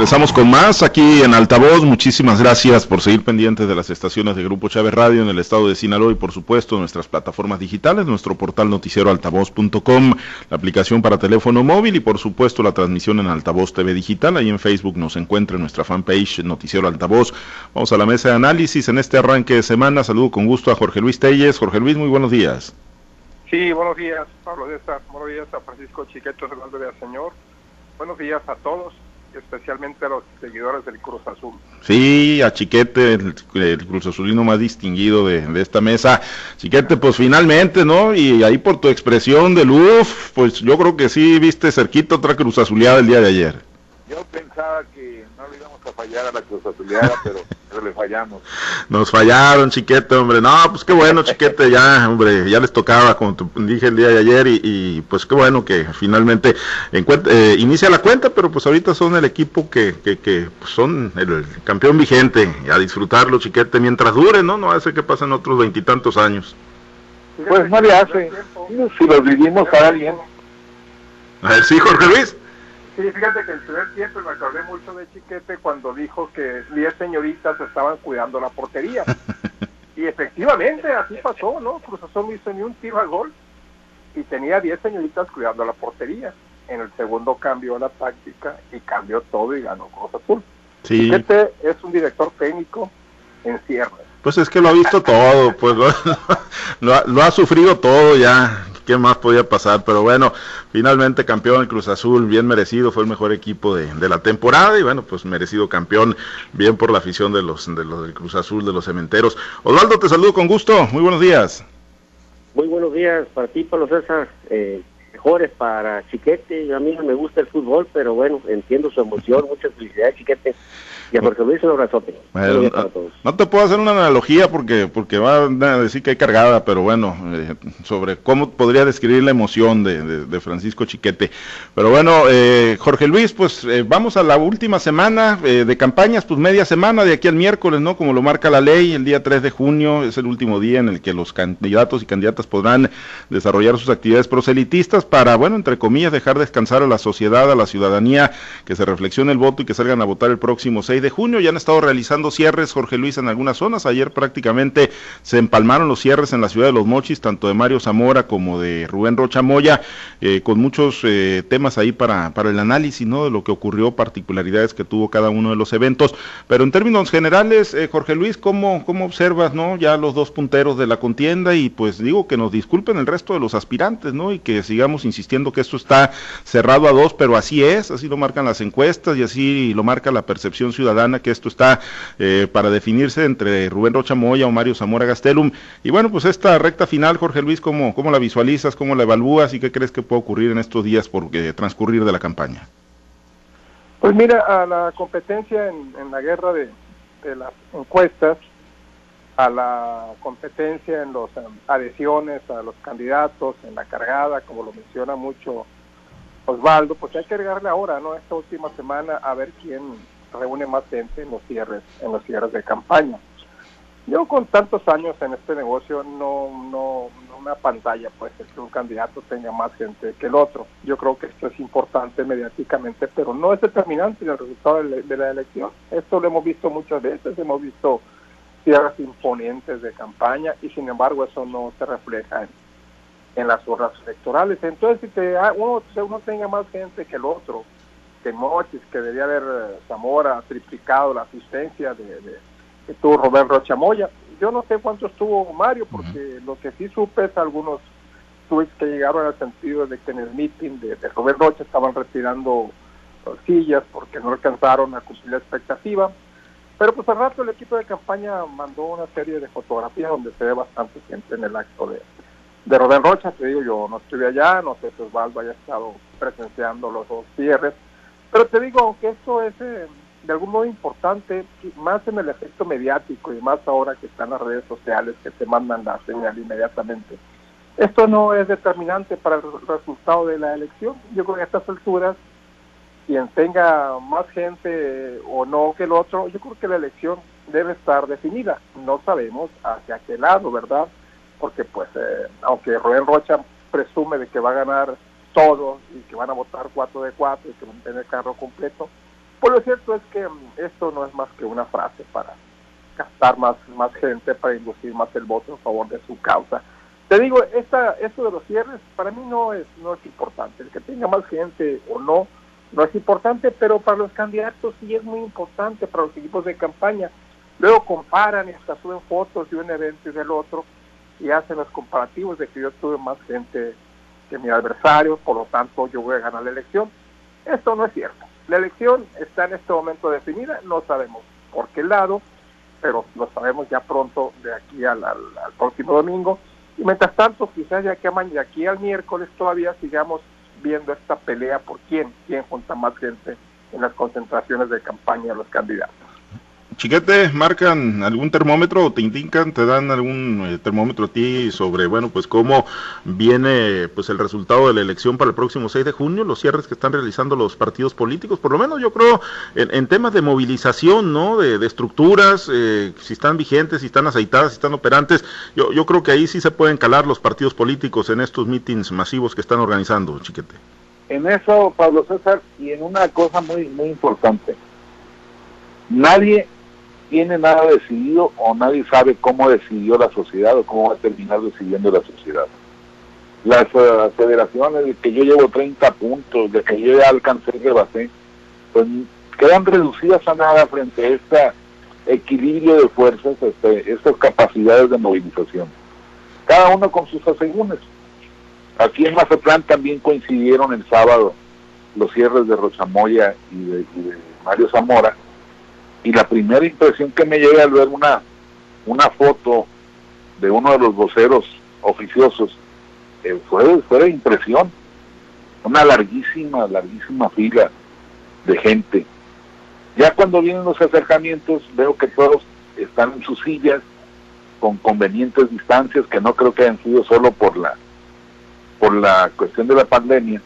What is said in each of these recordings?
Regresamos con más aquí en Altavoz. Muchísimas gracias por seguir pendientes de las estaciones de Grupo Chávez Radio en el estado de Sinaloa y por supuesto nuestras plataformas digitales, nuestro portal noticiero altavoz.com, la aplicación para teléfono móvil y por supuesto la transmisión en Altavoz TV Digital. Ahí en Facebook nos encuentra en nuestra fanpage Noticiero Altavoz. Vamos a la mesa de análisis en este arranque de semana. Saludo con gusto a Jorge Luis Telles. Jorge Luis, muy buenos días. Sí, buenos días, Pablo de Buenos días a Francisco Chiqueto, Fernando de Señor. Buenos días a todos especialmente a los seguidores del Cruz Azul. Sí, a Chiquete, el, Cruz Azulino más distinguido de, de, esta mesa. Chiquete, pues finalmente, ¿no? Y ahí por tu expresión de luz, pues yo creo que sí viste cerquita otra Cruz Azuleada el día de ayer. Yo pensaba que a fallar a la Cruz Azuleada, pero, pero le fallamos. Nos fallaron, chiquete, hombre. No, pues qué bueno, chiquete, ya, hombre, ya les tocaba, como te dije el día de ayer, y, pues qué bueno que finalmente eh, inicia la cuenta, pero pues ahorita son el equipo que, que, que pues, son el, campeón vigente, a disfrutarlo, chiquete, mientras dure, ¿no? No hace que pasen otros veintitantos años. Pues no le hace. Si los vivimos ahora bien. A ver, sí, Jorge Luis. Sí, fíjate que el primer tiempo me acordé mucho de Chiquete cuando dijo que 10 señoritas estaban cuidando la portería. y efectivamente, así pasó, ¿no? Cruz Azul no hizo ni un tiro al gol y tenía 10 señoritas cuidando la portería. En el segundo cambió la táctica y cambió todo y ganó Cruz Azul. Sí. Chiquete es un director técnico en cierre. Pues es que lo ha visto todo, pues lo, lo ha sufrido todo ya qué más podía pasar, pero bueno, finalmente campeón el Cruz Azul, bien merecido, fue el mejor equipo de, de, la temporada y bueno, pues merecido campeón, bien por la afición de los, de los del Cruz Azul, de los cementeros. Osvaldo, te saludo con gusto, muy buenos días. Muy buenos días para ti, Pablo César, eh, mejores para Chiquete, a mí no me gusta el fútbol, pero bueno, entiendo su emoción, muchas felicidades Chiquete. Y a Jorge Luis un abrazote. no, te puedo hacer una analogía porque porque va a decir que hay cargada, pero bueno, eh, sobre cómo podría describir la emoción de, Francisco Chiquete. Pero bueno, eh, Jorge Luis, pues eh, vamos a la última semana de campañas, pues media semana de aquí al miércoles, ¿no? Como lo marca la ley, el día 3 de junio es el último día en el que los candidatos y candidatas podrán desarrollar sus actividades proselitistas para, bueno, entre comillas, dejar descansar a la sociedad, a la ciudadanía, que se reflexione el voto y que salgan a votar el próximo 6 de junio. Ya han estado realizando cierres, Jorge Luis, en algunas zonas. Ayer prácticamente se empalmaron los cierres en la ciudad de Los Mochis, tanto de Mario Zamora como de Rubén Rocha Moya, eh, con muchos eh, temas ahí para, para el análisis ¿no? de lo que ocurrió, particularidades que tuvo cada uno de los eventos. Pero en términos generales, eh, Jorge Luis, ¿cómo, ¿cómo observas no ya los dos punteros de la contienda? Y pues digo que nos disculpen el resto de los aspirantes, ¿no? Y que sigamos insistiendo que esto está cerrado a dos, pero así es, así lo marcan las encuestas y así lo marca la percepción ciudadana que esto está eh, para definirse entre Rubén Rocha Moya o Mario Zamora Gastelum. Y bueno, pues esta recta final, Jorge Luis, ¿cómo, cómo la visualizas, cómo la evalúas y qué crees que puede ocurrir en estos días por eh, transcurrir de la campaña? Pues mira, a la competencia en, la guerra de, las encuestas, a la competencia en las adhesiones a los candidatos, en la cargada, como lo menciona mucho Osvaldo, pues hay que agregarle ahora, ¿no? Esta última semana a ver quién reúne más gente en los cierres, en los cierres de campaña. Yo con tantos años en este negocio no, no, una pantalla pues es que un candidato tenga más gente que el otro. Yo creo que esto es importante mediáticamente, pero no es determinante el resultado de la, elección. Esto lo hemos visto muchas veces, hemos visto cierres imponentes de campaña y sin embargo eso no se refleja en, las urnas electorales. Entonces si te, ah, uno, uno tenga más gente que el otro, que Mochis, que debía haber eh, Zamora triplicado la asistencia de, que tuvo Robert Rocha Moya. Yo no sé cuánto estuvo Mario, porque lo que sí supe es algunos tweets que llegaron al sentido de que en el meeting de, de Robert Rocha estaban retirando sillas porque no alcanzaron a cumplir la expectativa. Pero pues al rato el equipo de campaña mandó una serie de fotografías donde se ve bastante gente en el acto de, de Robert Rocha, te digo, yo no estuve allá, no sé si Osvaldo haya estado presenciando los dos cierres, pero te digo, aunque esto es eh, de algún modo importante, más en el efecto mediático y más ahora que están las redes sociales que te mandan la señal inmediatamente, esto no es determinante para el resultado de la elección. Yo creo que a estas alturas, quien tenga más gente o no que el otro, yo creo que la elección debe estar definida. No sabemos hacia qué lado, ¿verdad? Porque pues, eh, aunque Rubén Rocha presume de que va a ganar todos y que van a votar 4 de 4 y que van a tener carro completo, Pues lo cierto es que mm, esto no es más que una frase para captar más, más gente, para inducir más el voto en favor de su causa. Te digo, esta, esto de los cierres para mí no es, no es importante. El que tenga más gente o no, no es importante, pero para los candidatos sí es muy importante, para los equipos de campaña. Luego comparan y hasta suben fotos de un evento y del otro y hacen los comparativos de que yo tuve más gente que mi adversario, por lo tanto yo voy a ganar la elección. Esto no es cierto. La elección está en este momento definida, no sabemos por qué lado, pero lo sabemos ya pronto de aquí al, próximo domingo. Y mientras tanto, quizás ya que de aquí al miércoles todavía sigamos viendo esta pelea por quién, quién junta más gente en las concentraciones de campaña de los candidatos. Chiquete, ¿marcan algún termómetro o te indican, te dan algún eh, termómetro a ti sobre, bueno, pues cómo viene pues el resultado de la elección para el próximo 6 de junio, los cierres que están realizando los partidos políticos? Por lo menos yo creo en, temas de movilización, ¿no? De, estructuras, eh, si están vigentes, si están aceitadas, si están operantes, yo, yo creo que ahí sí se pueden calar los partidos políticos en estos mítines masivos que están organizando, Chiquete. En eso, Pablo César, y en una cosa muy, muy importante. Nadie tiene nada decidido o nadie sabe cómo decidió la sociedad o cómo va a terminar decidiendo la sociedad. Las uh, federaciones de que yo llevo 30 puntos, de que yo ya alcancé el rebasé, pues quedan reducidas a nada frente a este equilibrio de fuerzas, este, estas capacidades de movilización. Cada uno con sus asegúnes. Aquí en Mazatlán también coincidieron el sábado los cierres de Rochamoya y de Mario Zamora, y la primera impresión que me llega al ver una, una foto de uno de los voceros oficiosos eh, fue, fue de impresión. Una larguísima, larguísima fila de gente. Ya cuando vienen los acercamientos veo que todos están en sus sillas con convenientes distancias que no creo que hayan sido solo por la por la cuestión de la pandemia,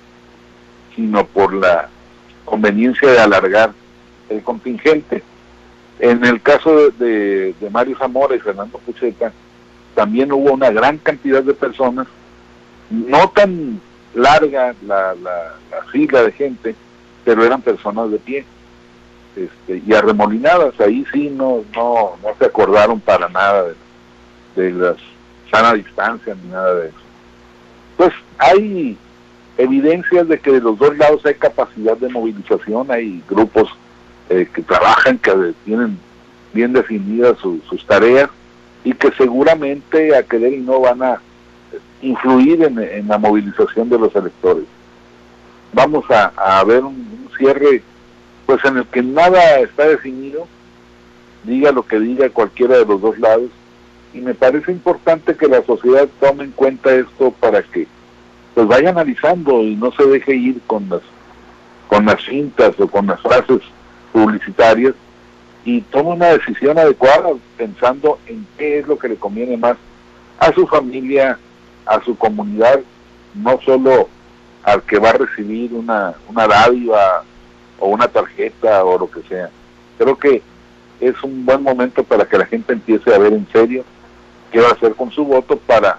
sino por la conveniencia de alargar el contingente. En el caso de, Mario Zamora y Fernando Pucheca, también hubo una gran cantidad de personas, no tan larga la, la, fila de gente, pero eran personas de pie este, y arremolinadas. Ahí sí no, no, no se acordaron para nada de, de las sana distancia ni nada de eso. Pues hay evidencias de que de los dos lados hay capacidad de movilización, hay grupos eh, que trabajan, que tienen bien definidas sus tareas y que seguramente a querer y no van a influir en, la movilización de los electores. Vamos a, ver un, cierre pues en el que nada está definido, diga lo que diga cualquiera de los dos lados, y me parece importante que la sociedad tome en cuenta esto para que pues vaya analizando y no se deje ir con las con las cintas o con las frases publicitarias y toma una decisión adecuada pensando en qué es lo que le conviene más a su familia, a su comunidad, no solo al que va a recibir una, una dádiva o una tarjeta o lo que sea. Creo que es un buen momento para que la gente empiece a ver en serio qué va a hacer con su voto para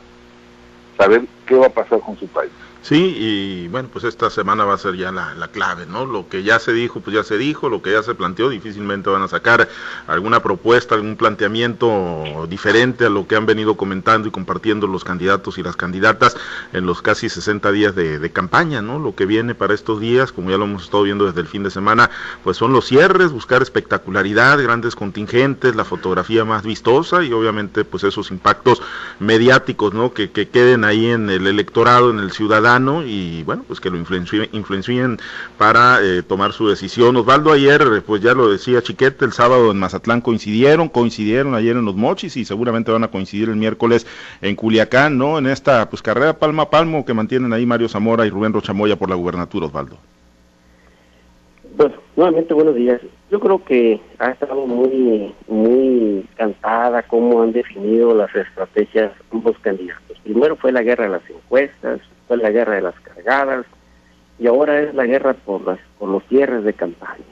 saber qué va a pasar con su país. Sí, y bueno, pues esta semana va a ser ya la, la, clave, ¿no? Lo que ya se dijo, pues ya se dijo, lo que ya se planteó, difícilmente van a sacar alguna propuesta, algún planteamiento diferente a lo que han venido comentando y compartiendo los candidatos y las candidatas en los casi 60 días de, de campaña, ¿no? Lo que viene para estos días, como ya lo hemos estado viendo desde el fin de semana, pues son los cierres, buscar espectacularidad, grandes contingentes, la fotografía más vistosa y obviamente pues esos impactos mediáticos, ¿no? Que, que queden ahí en el electorado, en el ciudadano y bueno, pues que lo influencien, para eh, tomar su decisión. Osvaldo ayer, pues ya lo decía Chiquete, el sábado en Mazatlán coincidieron, coincidieron ayer en los Mochis y seguramente van a coincidir el miércoles en Culiacán, ¿no? En esta pues carrera palma a palmo que mantienen ahí Mario Zamora y Rubén Rochamoya por la gubernatura, Osvaldo. Bueno, nuevamente buenos días. Yo creo que ha estado muy muy cansada cómo han definido las estrategias ambos candidatos. Primero fue la guerra de las encuestas, fue la guerra de las cargadas y ahora es la guerra por las por los cierres de campaña.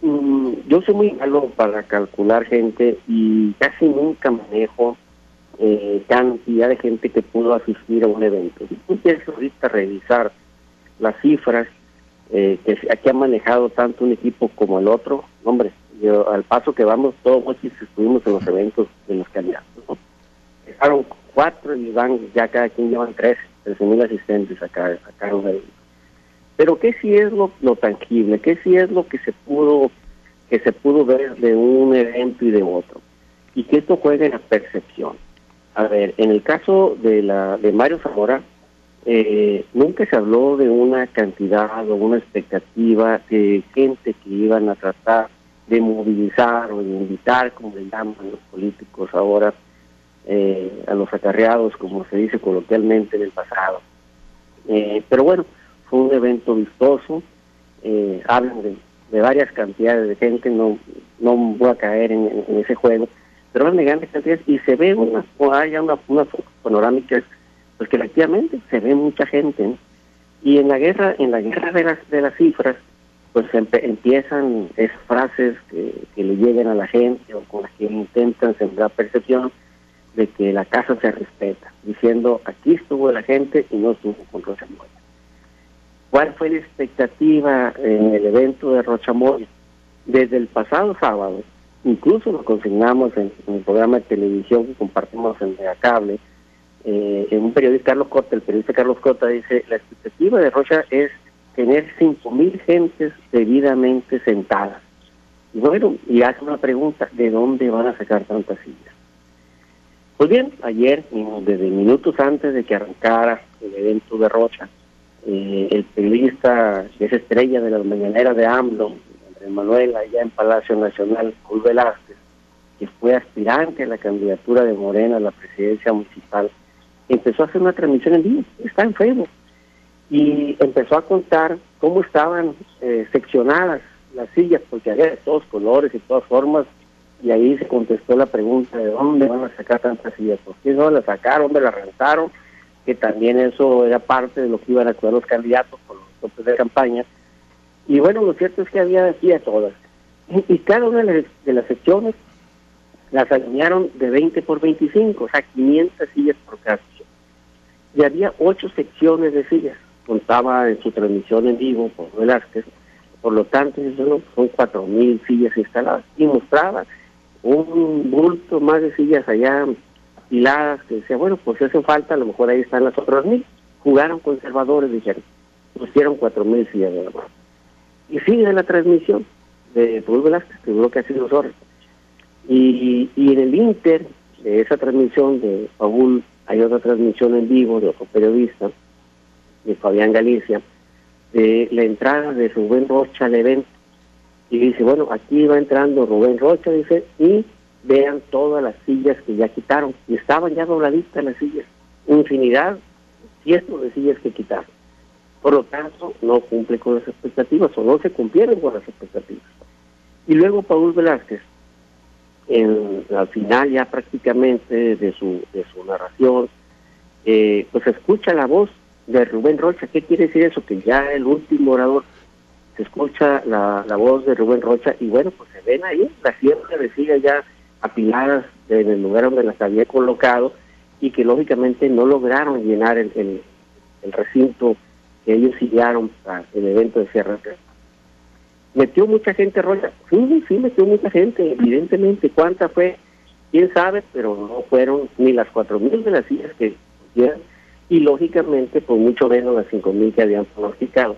Mm, yo soy muy malo para calcular gente y casi nunca manejo eh, cantidad de gente que pudo asistir a un evento. Si tú empiezas ahorita revisar las cifras, eh, que aquí ha manejado tanto un equipo como el otro, hombre, yo, al paso que vamos, todos estuvimos en los eventos de los candidatos. ¿no? Dejaron cuatro y van, ya cada quien llevan tres, trece mil asistentes acá, acá en Pero ¿qué si es lo, tangible? ¿Qué si es lo que se pudo que se pudo ver de un evento y de otro? Y que esto juega en la percepción. A ver, en el caso de la de Mario Zamora, eh, nunca se habló de una cantidad o una expectativa de gente que iban a tratar de movilizar o de invitar, como le llaman los políticos ahora, eh, a los acarreados, como se dice coloquialmente en el pasado. Eh, pero bueno, fue un evento vistoso, eh, hablan de, varias cantidades de gente, no, no voy a caer en, ese juego, pero hablan de grandes cantidades y se ve una, hay una, una panorámica, pues que efectivamente se ve mucha gente. Y en la guerra, en la guerra de las, de las cifras, pues empiezan esas frases que, le lleguen a la gente o con las que intentan sembrar percepción de que la casa se respeta, diciendo aquí estuvo la gente y no estuvo con Rocha Moya. ¿Cuál fue la expectativa en el evento de Rocha Moya? Desde el pasado sábado, incluso lo consignamos en, el programa de televisión que compartimos en Megacable, eh, en un periodista Carlos Cota, el periodista Carlos Cota dice, la expectativa de Rocha es tener cinco mil gentes debidamente sentadas. Y bueno, y hace una pregunta, ¿de dónde van a sacar tantas sillas? Pues bien, ayer, desde minutos antes de que arrancara el evento de Rocha, eh, el periodista que es estrella de las mañaneras de AMLO, Andrés Manuel, allá en Palacio Nacional, Julio Velázquez, que fue aspirante a la candidatura de Morena a la presidencia municipal, empezó a hacer una transmisión en vivo, está en Facebook, y empezó a contar cómo estaban eh, seccionadas las sillas, porque había de todos colores y todas formas, y ahí se contestó la pregunta de dónde van a sacar tantas sillas, por qué no las sacaron, dónde las rentaron, que también eso era parte de lo que iban a cuidar los candidatos por los topes de campaña. Y bueno, lo cierto es que había sillas todas. Y, cada una de las, secciones las alinearon de 20 por 25, o sea, 500 sillas por caso. Y había ocho secciones de sillas contaba en su transmisión en vivo por Velázquez, por lo tanto son cuatro mil sillas instaladas y mostraba un bulto más de sillas allá apiladas que decía, bueno, pues si hace falta, a lo mejor ahí están las otras mil. Jugaron conservadores, dijeron, pusieron cuatro mil sillas de la mano. Y sigue la transmisión de Paul Velázquez, que duró casi dos horas. Y, y en el Inter de esa transmisión de Paul hay otra transmisión en vivo de otro periodista, de Fabián Galicia, de la entrada de Rubén Rocha al evento. Y dice, bueno, aquí va entrando Rubén Rocha, dice, y vean todas las sillas que ya quitaron. Y estaban ya dobladitas las sillas. Infinidad, cientos de sillas que quitaron. Por lo tanto, no cumple con las expectativas o no se cumplieron con las expectativas. Y luego Paul Velázquez, en, al final ya prácticamente de su, de su narración, eh, pues escucha la voz de Rubén Rocha. ¿Qué quiere decir eso? Que ya el último orador se escucha la, voz de Rubén Rocha y bueno, pues se ven ahí las siempre de ya apiladas en el lugar donde las había colocado y que lógicamente no lograron llenar el, el, recinto que ellos siguieron para el evento de Sierra ¿Metió mucha gente Rocha? Sí, sí, metió mucha gente, evidentemente. ¿Cuánta fue? ¿Quién sabe? Pero no fueron ni las cuatro mil de las sillas que quieran y lógicamente por mucho menos las 5.000 que habían pronosticado.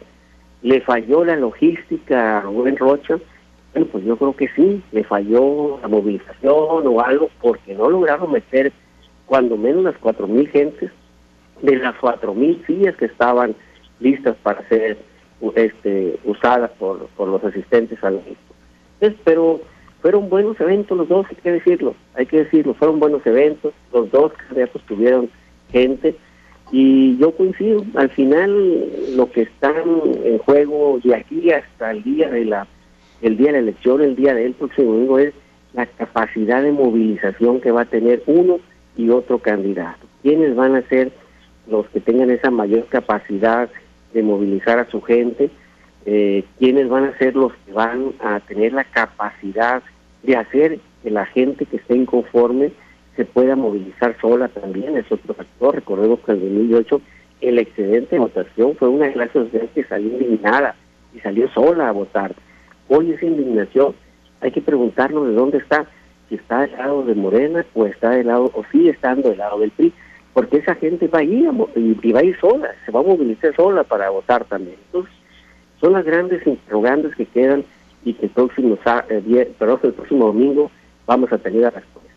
¿Le falló la logística a Rubén Rocha? Bueno, pues yo creo que sí, le falló la movilización o algo porque no lograron meter cuando menos las 4.000 gentes de las 4.000 sillas que estaban listas para ser este, usadas por, por los asistentes al evento. pero fueron buenos eventos los dos, hay que decirlo, hay que decirlo, fueron buenos eventos, los dos candidatos tuvieron gente, y yo coincido, al final lo que está en juego de aquí hasta el día de la el día de la elección, el día del próximo domingo es la capacidad de movilización que va a tener uno y otro candidato. ¿Quiénes van a ser los que tengan esa mayor capacidad de movilizar a su gente? Eh, ¿Quiénes van a ser los que van a tener la capacidad de hacer que la gente que esté inconforme se pueda movilizar sola también, es otro factor. Recordemos que en el 2008 el excedente de votación fue una clase social que salió eliminada y salió sola a votar. Hoy esa indignación, hay que preguntarnos de dónde está, si está del lado de Morena o está del lado, o sigue estando del lado del PRI, porque esa gente va a ir y, va a ir sola, se va a movilizar sola para votar también. Entonces, son las grandes interrogantes que quedan y que el próximo, eh, el próximo domingo vamos a tener la respuesta.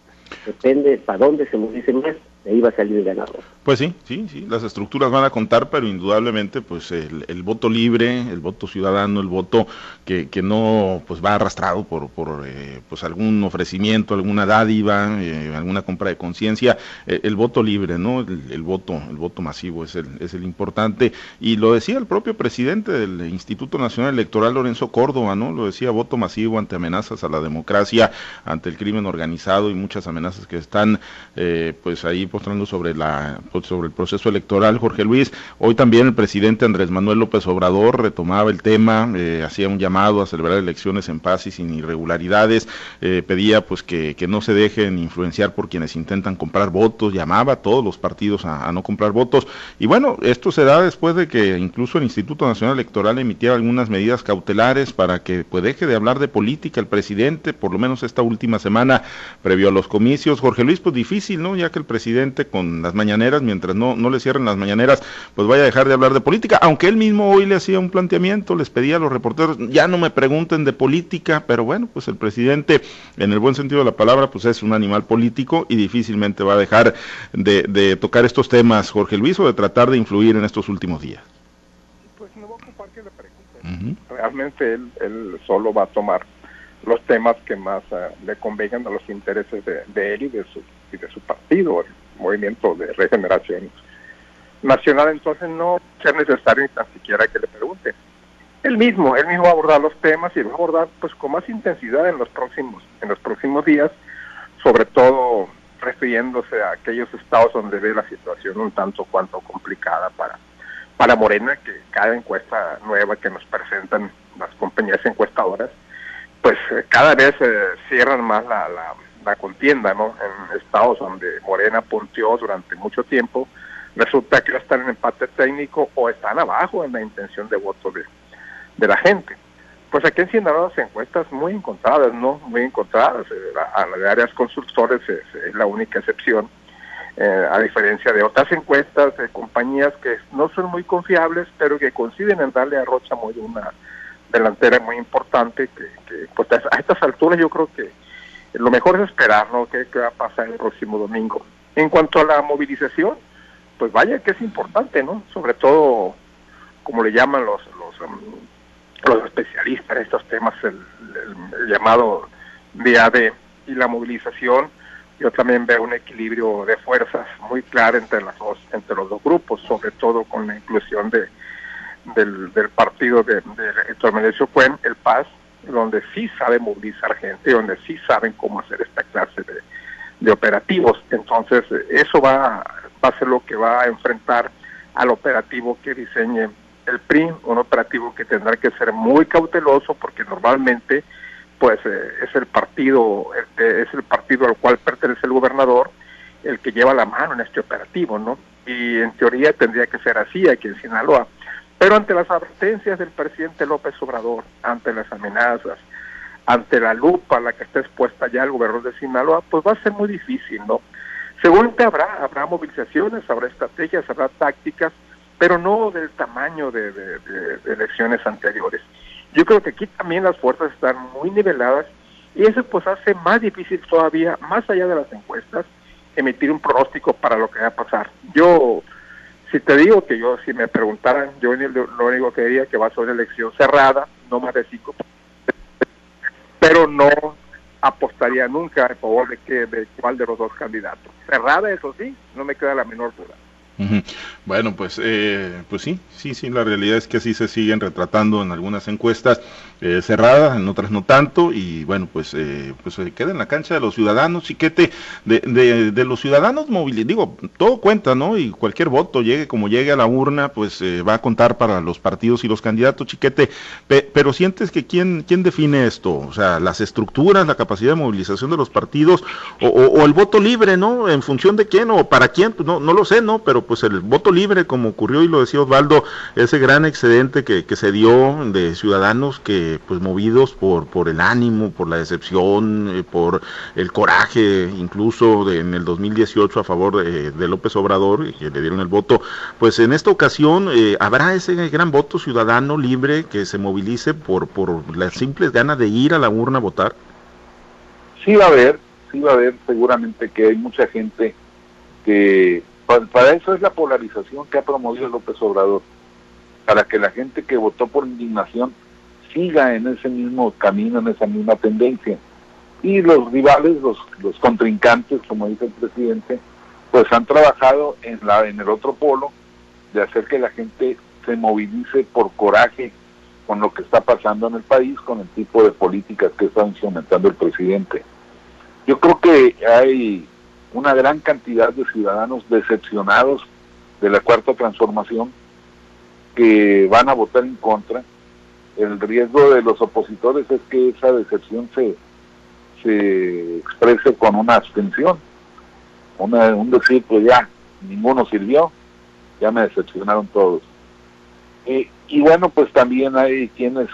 Depende para dónde se movilice más, de va a salir el ganador. Pues sí, sí, sí, las estructuras van a contar, pero indudablemente pues el, voto libre, el voto ciudadano, el voto que, que no pues va arrastrado por, por eh, pues algún ofrecimiento, alguna dádiva, eh, alguna compra de conciencia, eh, el voto libre, ¿no? El, voto, el voto masivo es el, es el importante. Y lo decía el propio presidente del Instituto Nacional Electoral, Lorenzo Córdoba, ¿no? Lo decía, voto masivo ante amenazas a la democracia, ante el crimen organizado y muchas amenazas que están pues ahí postrando sobre la sobre el proceso electoral, Jorge Luis. Hoy también el presidente Andrés Manuel López Obrador retomaba el tema, eh, hacía un llamado a celebrar elecciones en paz y sin irregularidades, eh, pedía pues que, no se dejen influenciar por quienes intentan comprar votos, llamaba a todos los partidos a, no comprar votos. Y bueno, esto se da después de que incluso el Instituto Nacional Electoral emitiera algunas medidas cautelares para que pues, deje de hablar de política el presidente, por lo menos esta última semana previo a los comicios. Jorge Luis, pues difícil, ¿no? Ya que el presidente con las mañaneras, mientras no, no le cierren las mañaneras, pues vaya a dejar de hablar de política, aunque él mismo hoy le hacía un planteamiento, les pedía a los reporteros, ya no me pregunten de política, pero bueno, pues el presidente, en el buen sentido de la palabra, pues es un animal político y difícilmente va a dejar de, tocar estos temas, Jorge Luis, o de tratar de influir en estos últimos días. Pues no va a ocupar que le pregunten. Realmente él, él solo va a tomar los temas que más eh, le convengan a los intereses de, de él y de su y de su partido, Movimiento de Regeneración Nacional, entonces no es necesario ni tan siquiera que le pregunte. Él mismo, él mismo va a abordar los temas y va a abordar pues con más intensidad en los próximos, en los próximos días, sobre todo refiriéndose a aquellos estados donde ve la situación un tanto cuanto complicada para, para Morena, que cada encuesta nueva que nos presentan las compañías encuestadoras, pues eh, cada vez eh, cierran más la, la, la contienda, ¿no? En estados donde Morena punteó durante mucho tiempo, resulta que están en empate técnico o están abajo en la intención de voto de, de la gente. Pues aquí en Sinaloa las encuestas muy encontradas, ¿no? Muy encontradas. Eh, a la áreas constructores es, la única excepción, eh, a diferencia de otras encuestas de compañías que no son muy confiables, pero que coinciden en darle a Rocha muy una delantera muy importante, que pues a estas alturas yo creo que lo mejor es esperar ¿no? qué, va a pasar el próximo domingo. En cuanto a la movilización, pues vaya que es importante, ¿no? Sobre todo, como le llaman los los, um, los especialistas en estos temas, el, llamado DAD y la movilización. Yo también veo un equilibrio de fuerzas muy claro entre las dos, entre los dos grupos, sobre todo con la inclusión de del, partido de, de Cuen, el PAS, donde sí saben movilizar gente, donde sí saben cómo hacer esta clase de, de operativos. Entonces, eso va, va a ser lo que va a enfrentar al operativo que diseñe el PRI, un operativo que tendrá que ser muy cauteloso porque normalmente pues eh, es el partido es el partido al cual pertenece el gobernador el que lleva la mano en este operativo, ¿no? Y en teoría tendría que ser así aquí en Sinaloa. Pero ante las advertencias del presidente López Obrador, ante las amenazas, ante la lupa a la que está expuesta ya el gobernador de Sinaloa, pues va a ser muy difícil, ¿no? Seguramente habrá, habrá movilizaciones, habrá estrategias, habrá tácticas, pero no del tamaño de, elecciones anteriores. Yo creo que aquí también las fuerzas están muy niveladas y eso pues hace más difícil todavía, más allá de las encuestas, emitir un pronóstico para lo que va a pasar. Yo si te digo que yo, si me preguntaran, yo lo único que diría que va a ser una elección cerrada, no más de cinco, pero no apostaría nunca a favor de que de cuál de los dos candidatos. Cerrada, eso sí, no me queda la menor duda. Bueno, pues, eh, pues sí, sí, sí, la realidad es que así se siguen retratando en algunas encuestas eh, cerradas, en otras no tanto, y bueno, pues, eh, pues se queda en la cancha de los ciudadanos, chiquete, de, de, los ciudadanos móviles, digo, todo cuenta, ¿no? Y cualquier voto, llegue como llegue a la urna, pues va a contar para los partidos y los candidatos, chiquete, pero sientes que quién, quién define esto, o sea, las estructuras, la capacidad de movilización de los partidos, o, o, o el voto libre, ¿no? En función de quién o para quién, pues no, no lo sé, ¿no? Pero pues el voto libre, como ocurrió y lo decía Osvaldo, ese gran excedente que, que se dio de ciudadanos que pues movidos por, por el ánimo, por la decepción, eh, por el coraje, incluso en el 2018 a favor de, de, López Obrador, que le dieron el voto, pues en esta ocasión eh, habrá ese gran voto ciudadano libre que se movilice por, por las simples ganas de ir a la urna a votar. Sí va a haber, sí va a haber seguramente que hay mucha gente que para, eso es la polarización que ha promovido López Obrador, para que la gente que votó por indignación siga en ese mismo camino, en esa misma tendencia. Y los rivales, los, los contrincantes, como dice el presidente, pues han trabajado en, la, en el otro polo de hacer que la gente se movilice por coraje con lo que está pasando en el país, con el tipo de políticas que está instrumentando el presidente. Yo creo que hay una gran cantidad de ciudadanos decepcionados de la cuarta transformación que van a votar en contra. El riesgo de los opositores es que esa decepción se, se exprese con una abstención, una, un decir, pues ya, ninguno sirvió, ya me decepcionaron todos. Y bueno, pues también hay quienes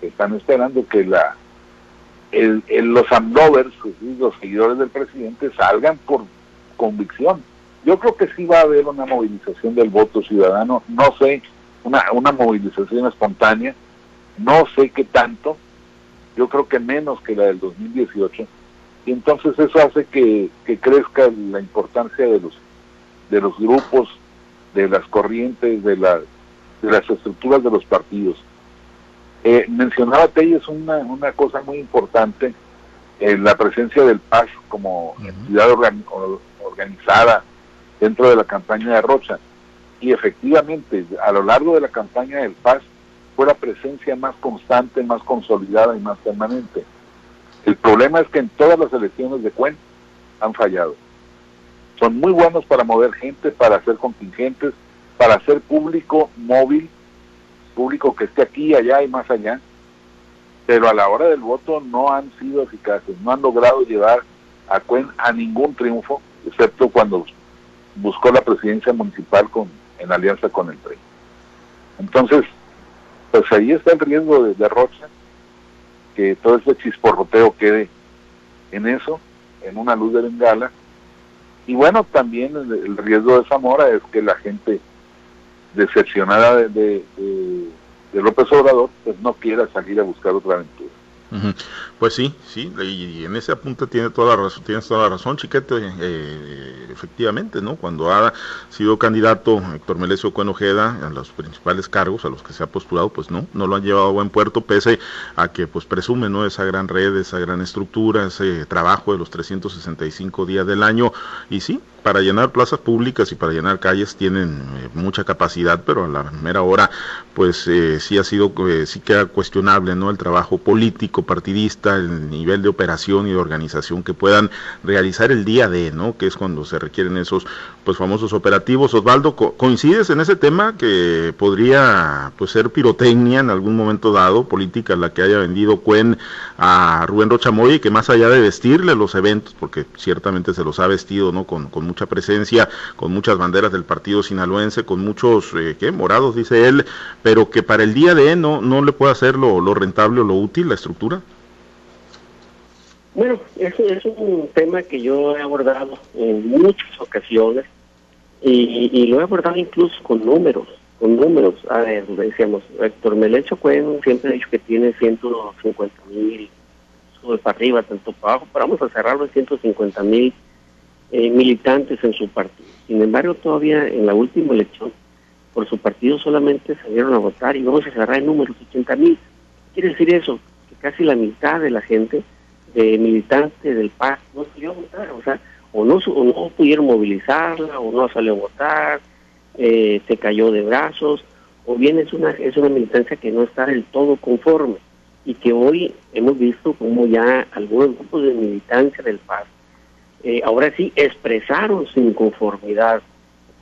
están esperando que la el, los amlovers, los seguidores del presidente, salgan por convicción. Yo creo que sí va a haber una movilización del voto ciudadano, no sé, una, una movilización espontánea, no sé qué tanto, yo creo que menos que la del 2018, y entonces eso hace que, que crezca la importancia de los, de los grupos, de las corrientes, de, la, de las estructuras de los partidos. Eh, mencionaba Telles una, una cosa muy importante, eh, la presencia del PAS como entidad organizada dentro de la campaña de Rocha. Y efectivamente, a lo largo de la campaña del PAS fue la presencia más constante, más consolidada y más permanente. El problema es que en todas las elecciones de Cuen han fallado. Son muy buenos para mover gente, para hacer contingentes, para hacer público móvil público que esté aquí, allá y más allá, pero a la hora del voto no han sido eficaces, no han logrado llevar a Cuen a ningún triunfo, excepto cuando buscó la presidencia municipal con, en alianza con el PRI. Entonces, pues ahí está el riesgo de derrocha, que todo ese chisporroteo quede en eso, en una luz de bengala. Y bueno, también el riesgo de Zamora es que la gente decepcionada de, de, López Obrador, pues no quiera salir a buscar otra aventura. Pues sí, sí, y, en ese apunte tiene toda la razón, tienes toda la razón, Chiquete, eh, efectivamente, ¿no? Cuando ha sido candidato Héctor Melesio Cuenojeda a los principales cargos a los que se ha postulado, pues no, no lo han llevado a buen puerto, pese a que pues presume, ¿no? Esa gran red, esa gran estructura, ese trabajo de los 365 días del año, y sí, para llenar plazas públicas y para llenar calles tienen eh, mucha capacidad, pero a la mera hora, pues eh, sí ha sido, eh, sí queda cuestionable, ¿no? El trabajo político, partidista, el nivel de operación y de organización que puedan realizar el día de, ¿no? Que es cuando se requieren esos, pues famosos operativos. Osvaldo, ¿coincides en ese tema que podría, pues ser pirotecnia en algún momento dado, política la que haya vendido Cuen a Rubén Rochamoy que más allá de vestirle los eventos, porque ciertamente se los ha vestido, ¿no? Con, con mucha presencia, con muchas banderas del partido sinaloense, con muchos, eh, ¿qué? Morados, dice él, pero que para el día de no, no le puede hacer lo, rentable o lo útil la estructura. Bueno, eso es un tema que yo he abordado en muchas ocasiones y, lo he abordado incluso con números, con números. A ver, decíamos, Héctor Melecho Cuen siempre ha dicho que tiene 150 mil, sube para arriba, tanto para abajo, pero vamos a cerrarlo en 150 mil eh, militantes en su partido. Sin embargo, todavía en la última elección, por su partido solamente salieron a votar y vamos a cerrar en números 80 mil. Quiere decir eso, que casi la mitad de la gente de militante del PAC no salió a votar, o sea, o no, no pudieron movilizarla, o no salió a votar, eh, se cayó de brazos, o bien es una, es una militancia que no está del todo conforme y que hoy hemos visto como ya algunos grupos de militancia del PAC eh, ahora sí expresaron su inconformidad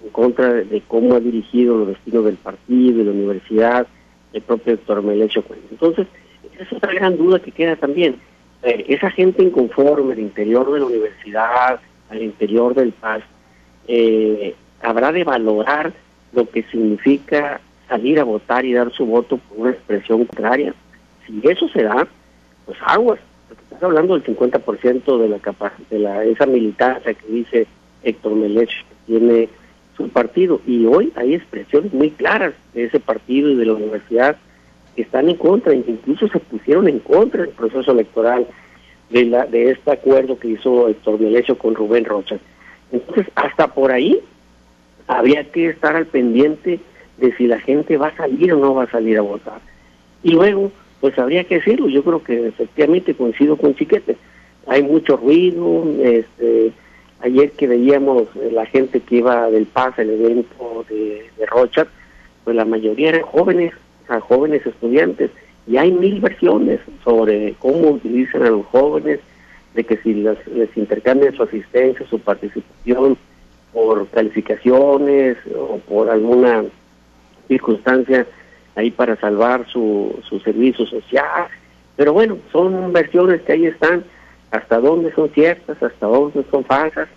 en contra de, cómo ha dirigido los destinos del partido, de la universidad, el propio doctor Melecho Entonces, esa es otra gran duda que queda también. Eh, esa gente inconforme al interior de la universidad, al interior del PAS, eh, habrá de valorar lo que significa salir a votar y dar su voto por una expresión contraria. Si eso se da, pues aguas. Porque estás hablando del 50% de la de la esa militancia que dice Héctor Melech que tiene su partido. Y hoy hay expresiones muy claras de ese partido y de la universidad que están en contra, incluso se pusieron en contra del proceso electoral de, la, de este acuerdo que hizo Héctor Melech con Rubén Rocha. Entonces, hasta por ahí habría que estar al pendiente de si la gente va a salir o no va a salir a votar. Y luego, pues habría que decirlo, yo creo que efectivamente coincido con Chiquete, hay mucho ruido, este, ayer que veíamos la gente que iba del PAS al evento de, de pues la mayoría eran jóvenes, a jóvenes estudiantes, y hay mil versiones sobre cómo utilizan a los jóvenes, de que si les, les intercambian su asistencia, su participación por calificaciones o por alguna circunstancia ahí para salvar su, su servicio social. Pero bueno, son versiones que ahí están, hasta dónde son ciertas, hasta dónde son falsas,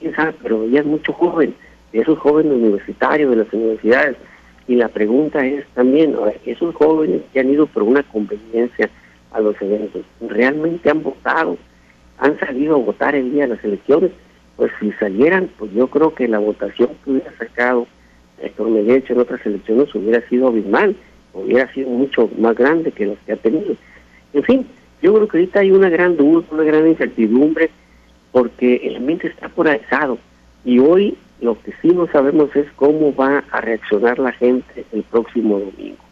quién sabe, pero ya es mucho joven, esos jóvenes universitarios de las universidades. Y la pregunta es también, esos jóvenes que han ido por una conveniencia a los eventos, ¿realmente han votado? ¿Han salido a votar el día de las elecciones? Pues si salieran, pues yo creo que la votación que hubiera sacado Héctor Medellín en otras elecciones hubiera sido abismal, hubiera sido mucho más grande que las que ha tenido. En fin, yo creo que ahorita hay una gran duda, una gran incertidumbre, porque el ambiente está polarizado y hoy lo que sí no sabemos es cómo va a reaccionar la gente el próximo domingo.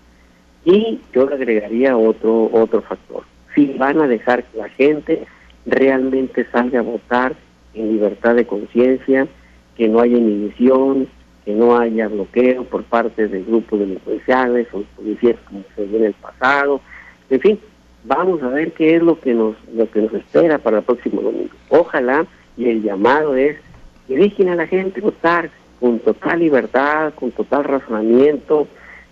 Y yo le agregaría otro, otro factor. Si van a dejar que la gente realmente salga a votar en libertad de conciencia, que no haya inhibición, que no haya bloqueo por parte de grupos delincuenciales o policías como se vio en el pasado. En fin, vamos a ver qué es lo que nos lo que nos espera para el próximo domingo. Ojalá y el llamado es que a la gente votar con total libertad, con total razonamiento,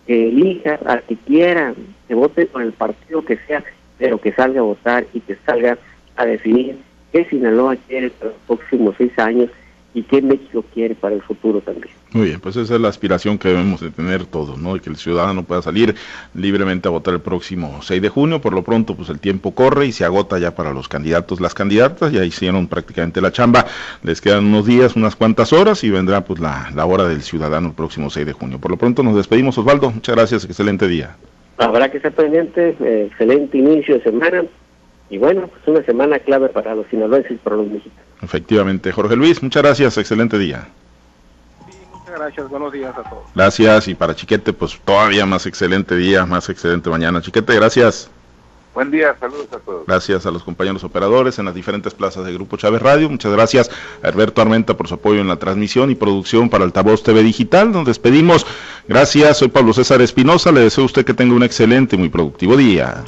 que elija al que quiera, que vote por el partido que sea, pero que salga a votar y que salga a definir qué Sinaloa quiere para los próximos seis años y qué México quiere para el futuro también. Muy bien, pues esa es la aspiración que debemos de tener todos, ¿no? De que el ciudadano pueda salir libremente a votar el próximo 6 de junio. Por lo pronto, pues el tiempo corre y se agota ya para los candidatos, las candidatas, ya hicieron prácticamente la chamba. Les quedan unos días, unas cuantas horas y vendrá pues la, la hora del ciudadano el próximo 6 de junio. Por lo pronto nos despedimos, Osvaldo. Muchas gracias, excelente día. Habrá que estar pendiente, eh, excelente inicio de semana y bueno, pues una semana clave para los sinaloenses y para los mexicanos. Efectivamente. Jorge Luis, muchas gracias, excelente día. Sí, muchas gracias, buenos días a todos. Gracias, y para Chiquete, pues todavía más excelente día, más excelente mañana. Chiquete, gracias. Buen día, saludos a todos. Gracias a los compañeros operadores en las diferentes plazas de Grupo Chávez Radio. Muchas gracias a Herberto Armenta por su apoyo en la transmisión y producción para Altavoz TV Digital. Nos despedimos. Gracias, soy Pablo César Espinosa. Le deseo a usted que tenga un excelente y muy productivo día.